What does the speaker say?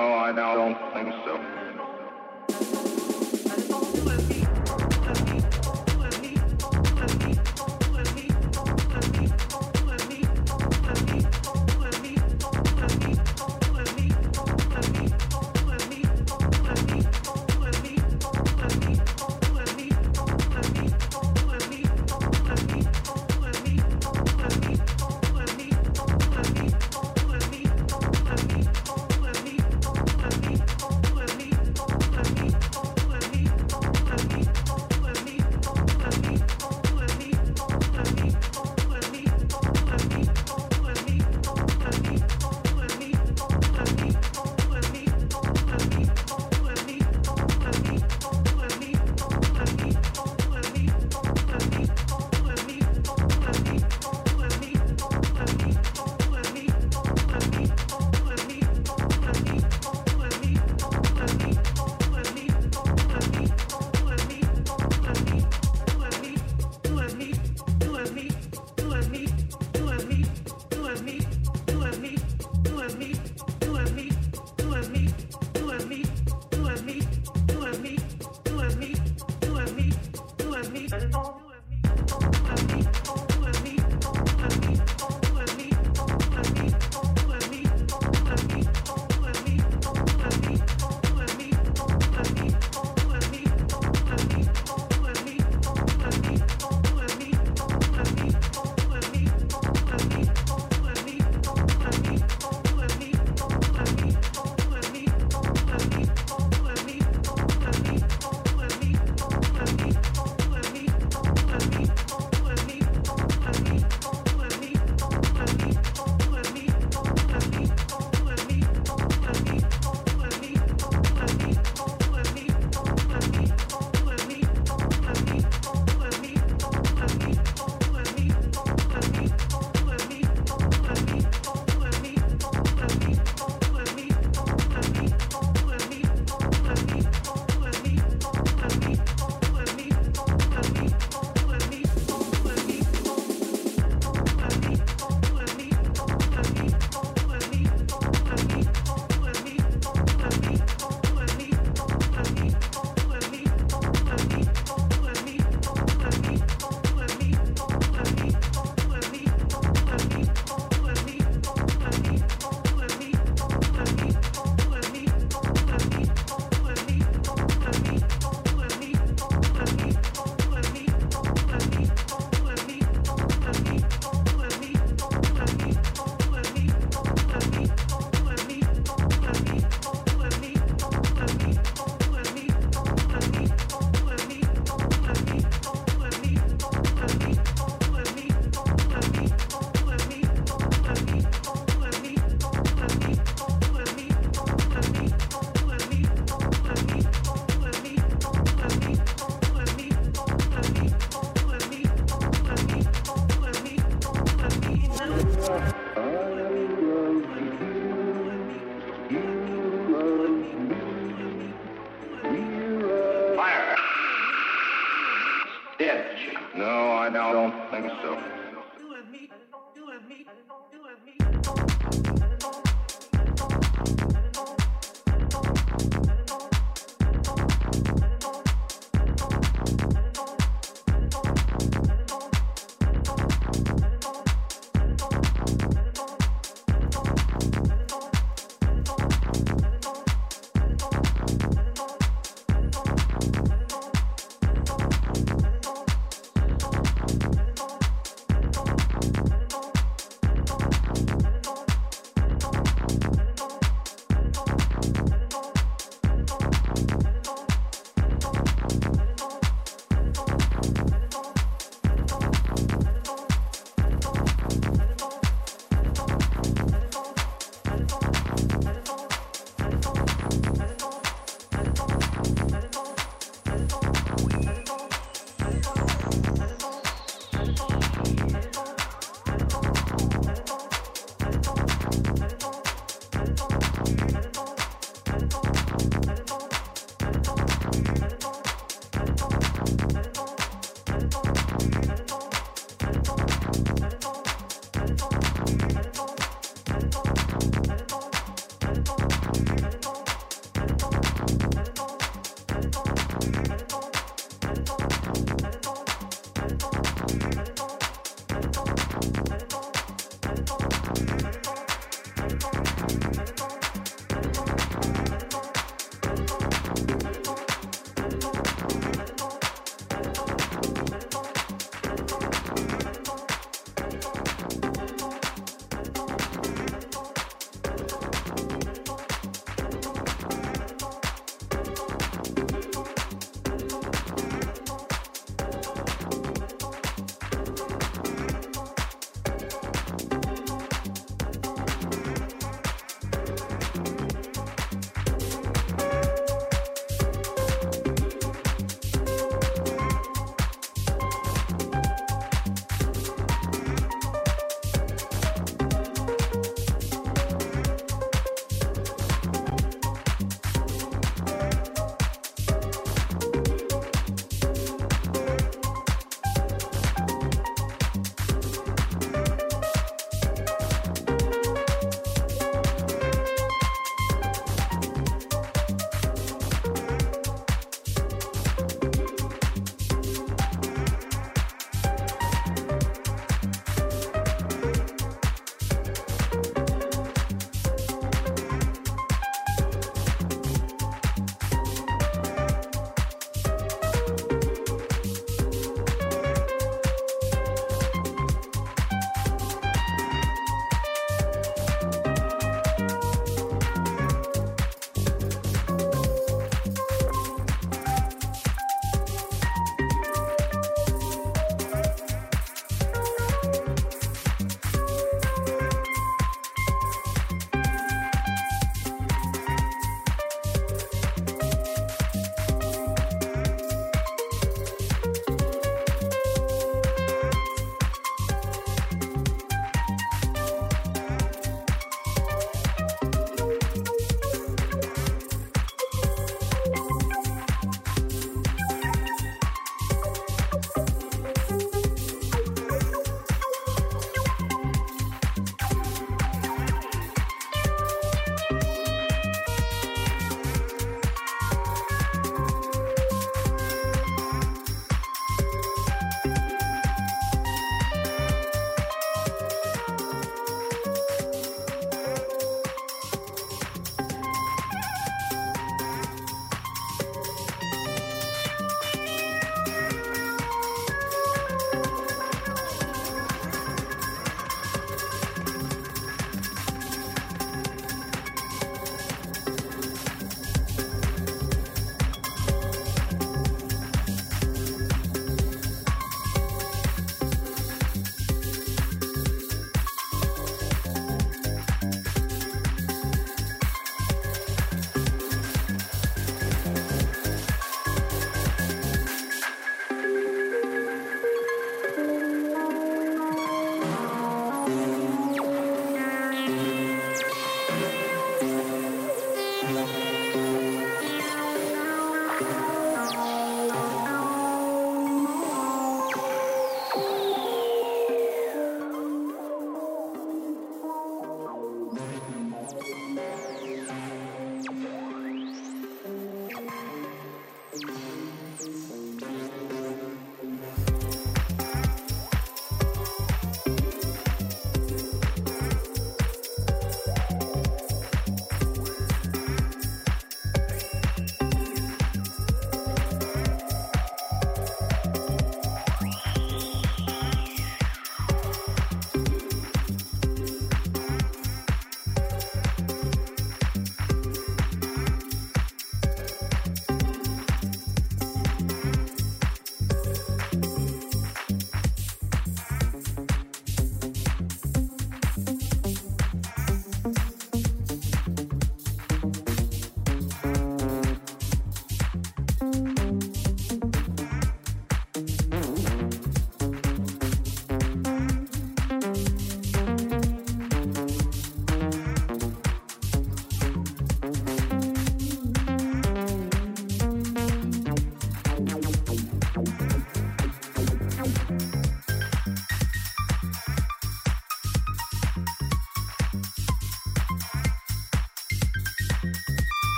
Let me